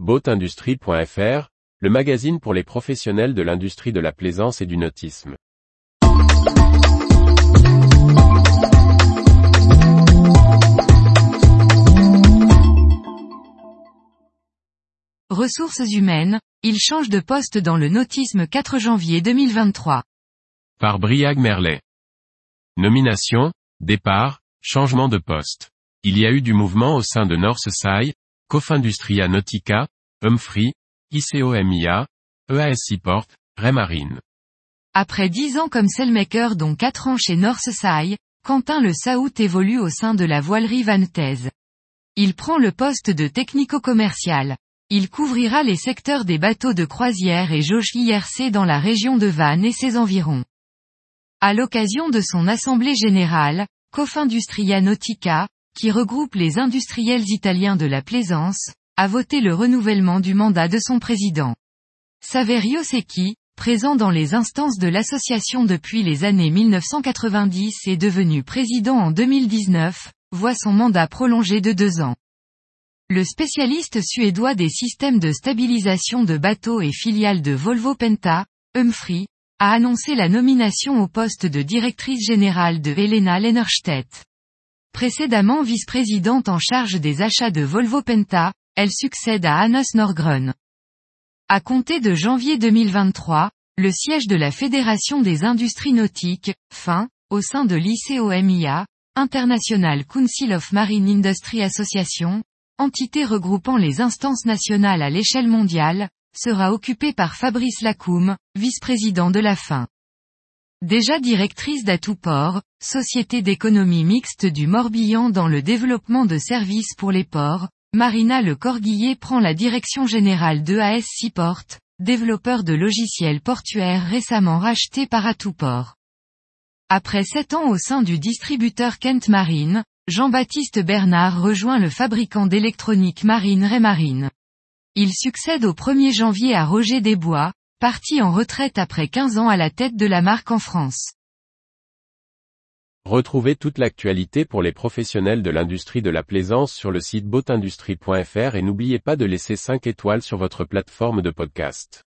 Boatindustrie.fr, le magazine pour les professionnels de l'industrie de la plaisance et du nautisme. Ressources humaines, il change de poste dans le nautisme 4 janvier 2023. Par Briag Merlet. Nomination, départ, changement de poste. Il y a eu du mouvement au sein de Northside, Cofindustria Nautica, Humphrey, ICOMIA, EAS Seaport, Remarine. Après 10 ans comme sailmaker dont 4 ans chez Northside, Quentin Le Saout évolue au sein de la voilerie Vanthèse. Il prend le poste de technico-commercial. Il couvrira les secteurs des bateaux de croisière et jauge IRC dans la région de Vannes et ses environs. À l'occasion de son assemblée générale, Cofindustria Nautica, qui regroupe les industriels italiens de la plaisance, a voté le renouvellement du mandat de son président. Saverio Secchi, présent dans les instances de l'association depuis les années 1990 et devenu président en 2019, voit son mandat prolongé de deux ans. Le spécialiste suédois des systèmes de stabilisation de bateaux et filiale de Volvo Penta, Humphrey, a annoncé la nomination au poste de directrice générale de Helena Lennerstedt. Précédemment vice-présidente en charge des achats de Volvo Penta, elle succède à Hannes Norgren. À compter de janvier 2023, le siège de la Fédération des industries nautiques, FIN, au sein de l'ICOMIA, International Council of Marine Industry Association, entité regroupant les instances nationales à l'échelle mondiale, sera occupée par Fabrice Lacoum, vice-président de la FIN. Déjà directrice d'Atouport, société d'économie mixte du Morbihan dans le développement de services pour les ports, Marina Le Corguillier prend la direction générale de AS Seaport, développeur de logiciels portuaires récemment racheté par Atouport. Après sept ans au sein du distributeur Kent Marine, Jean-Baptiste Bernard rejoint le fabricant d'électronique marine Raymarine. Il succède au 1er janvier à Roger Desbois, parti en retraite après 15 ans à la tête de la marque en France. Retrouvez toute l'actualité pour les professionnels de l'industrie de la plaisance sur le site boatindustrie.fr et n'oubliez pas de laisser 5 étoiles sur votre plateforme de podcast.